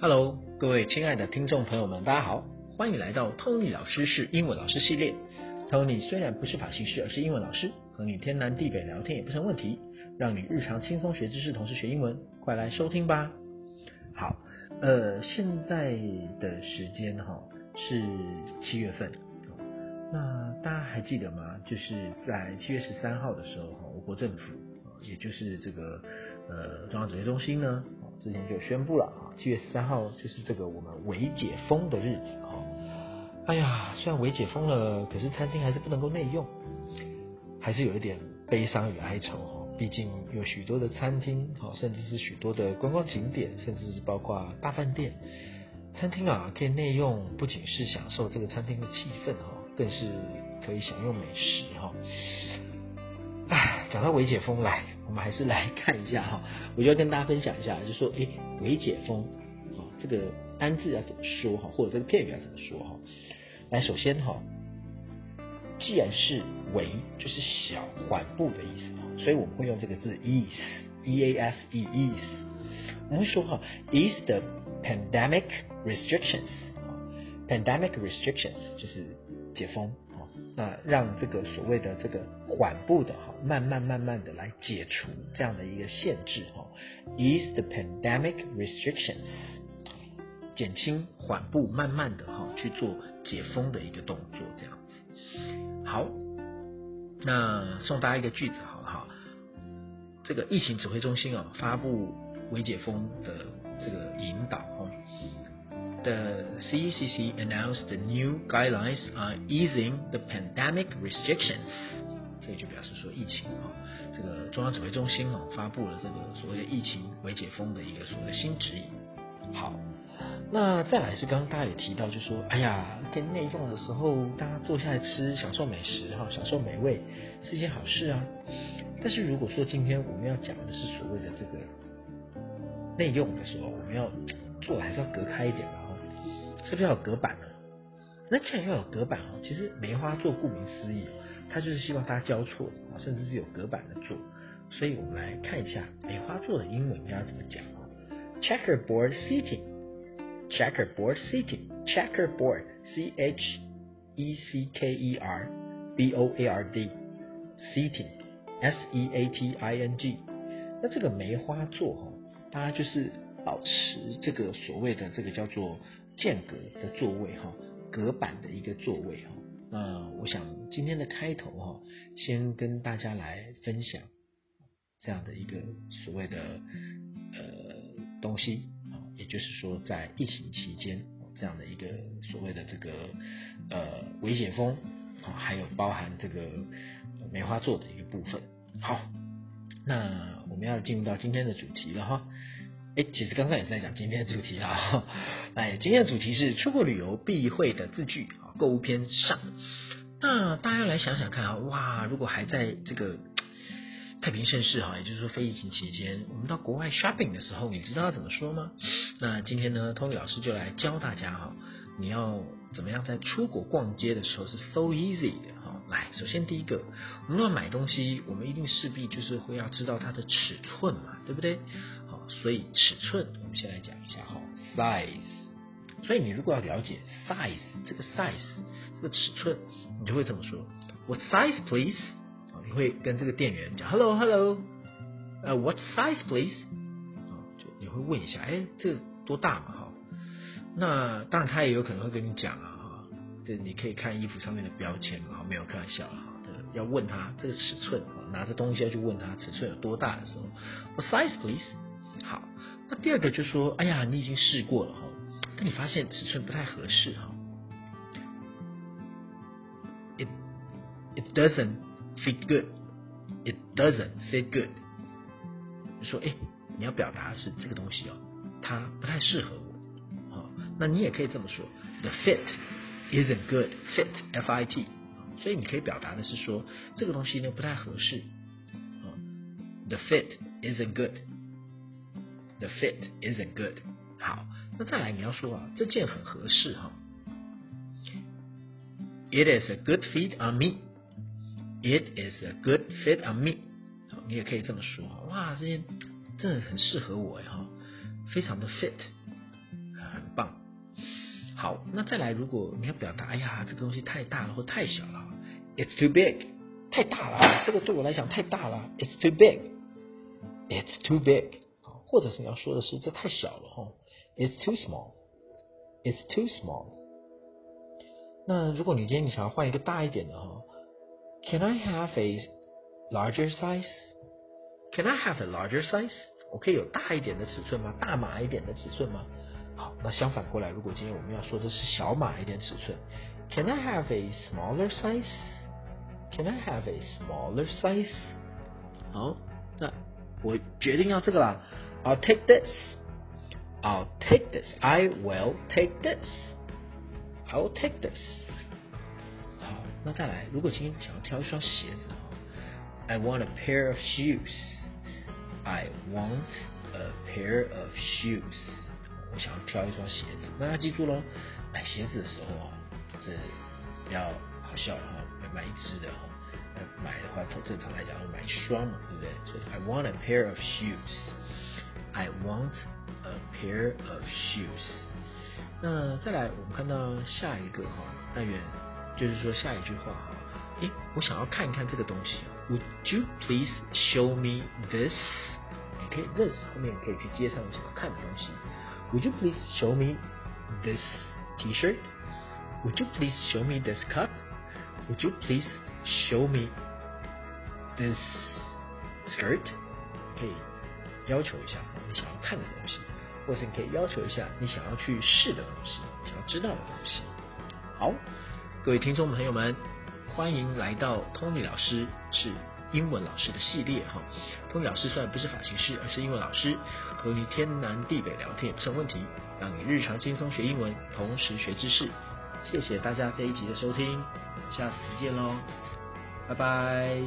Hello，各位亲爱的听众朋友们，大家好，欢迎来到 Tony 老师是英文老师系列。Tony 虽然不是法系师，而是英文老师，和你天南地北聊天也不成问题，让你日常轻松学知识，同时学英文，快来收听吧。好，呃，现在的时间哈是七月份，那大家还记得吗？就是在七月十三号的时候哈，我国政府，也就是这个呃中央指挥中心呢。之前就宣布了啊，七月十三号就是这个我们微解封的日子哈。哎呀，虽然微解封了，可是餐厅还是不能够内用，还是有一点悲伤与哀愁哈。毕竟有许多的餐厅哈，甚至是许多的观光景点，甚至是包括大饭店，餐厅啊可以内用，不仅是享受这个餐厅的气氛哈，更是可以享用美食哈。讲到微解封来。我们还是来看一下哈，我就要跟大家分享一下，就说哎，微解封，啊，这个单字要怎么说哈，或者这个片语要怎么说哈？来，首先哈，既然是微，就是小缓步的意思，所以我们会用这个字 ease，e a s e ease。我们会说哈，ease the pandemic restrictions，pandemic restrictions 就是解封。那让这个所谓的这个缓步的哈，慢慢慢慢的来解除这样的一个限制哈，ease the pandemic restrictions，减轻缓步慢慢的哈去做解封的一个动作这样子。好，那送大家一个句子好了哈，这个疫情指挥中心哦发布微解封的这个引导哦。The CECC announced the new guidelines on easing the pandemic restrictions。这就表示说疫情啊，这个中央指挥中心哦发布了这个所谓的疫情为解封的一个所谓的新指引。好，那再来是刚刚大家也提到，就说哎呀，跟内用的时候，大家坐下来吃，享受美食哈，享受美味是一件好事啊。但是如果说今天我们要讲的是所谓的这个内用的时候，我们要做还是要隔开一点。是不是要有隔板呢？那既然要有隔板哦，其实梅花座顾名思义，它就是希望大家交错，甚至是有隔板的座。所以我们来看一下梅花座的英文应该怎么讲啊？Checkerboard seating，checkerboard seating，checkerboard，c h e c k e r b o a r d，seating，s e a t i n g。那这个梅花座哈，大家就是保持这个所谓的这个叫做。间隔的座位哈，隔板的一个座位哈。那我想今天的开头哈，先跟大家来分享这样的一个所谓的呃东西啊，也就是说在疫情期间这样的一个所谓的这个呃微解封啊，还有包含这个梅花座的一个部分。好，那我们要进入到今天的主题了哈。哎，其实刚刚也在讲今天的主题啊。哎，今天的主题是出国旅游必会的字句啊，购物篇上。那大家来想想看啊，哇，如果还在这个 太平盛世哈，也就是说非疫情期间，我们到国外 shopping 的时候，你知道要怎么说吗？那今天呢，Tony 老师就来教大家哈，你要怎么样在出国逛街的时候是 so easy 的哈。来，首先第一个，我们要买东西，我们一定势必就是会要知道它的尺寸嘛，对不对？所以尺寸，我们先来讲一下哈，size。所以你如果要了解 size 这个 size 这个尺寸，你就会这么说：What size, please？啊，你会跟这个店员讲：Hello, hello，呃，What size, please？啊，就你会问一下，哎，这多大嘛？哈，那当然他也有可能会跟你讲啊，哈，这你可以看衣服上面的标签嘛，没有开玩笑哈。要问他这个尺寸，拿着东西要去问他尺寸有多大的时候，What size, please？那第二个就说，哎呀，你已经试过了哈，但你发现尺寸不太合适哈，it it doesn't fit good，it doesn't fit good，说哎，你要表达是这个东西哦，它不太适合我，好，那你也可以这么说，the fit isn't good，fit f i t，所以你可以表达的是说这个东西呢不太合适，啊，the fit isn't good。The fit isn't good。好，那再来你要说啊，这件很合适哈。It is a good fit on me. It is a good fit on me。好，你也可以这么说。哇，这件真的很适合我呀哈，非常的 fit，很棒好，那再来，如果你要表达，哎呀，这个东西太大了或太小了，It's too big，太大了，这个对我来讲太大了，It's too big，It's too big，或者是你要说的是这太小了哈，It's too small，It's too small。那如果你今天你想要换一个大一点的哈，Can I have a larger size？Can I have a larger size？我可以有大一点的尺寸吗？大码一点的尺寸吗？好，那相反过来，如果今天我们要说的是小码一点尺寸，Can I have a smaller size？Can I have a smaller size？好，那我决定要这个啦 ，I'll take this。I'll take this. I will take this. I'll take this. 好，那再来，如果今天想要挑一双鞋子，I want a pair of shoes. I want a pair of shoes. 我想要挑一双鞋子，那要记住喽，买鞋子的时候啊，这不要好笑哈，买一只的哈，买的话从正常来讲要买一双嘛，对不对？所以 I want a pair of shoes. I want a pair of shoes. 那再来，我们看到下一个哈单元，就是说下一句话哈，诶，我想要看一看这个东西，Would you please show me this？你可以 this 后面可以去接上你想要看的东西。Would you please show me this T-shirt? Would you please show me this cup? Would you please show me this skirt? 可以 要求一下你想要看的东西，或是你可以要求一下你想要去试的东西，想要知道的东西。好，各位听众朋友们，欢迎来到 Tony 老师是。英文老师的系列哈，Tony 老师虽然不是发型师，而是英文老师，和你天南地北聊天也不成问题，让你日常轻松学英文，同时学知识。谢谢大家这一集的收听，下次见喽，拜拜。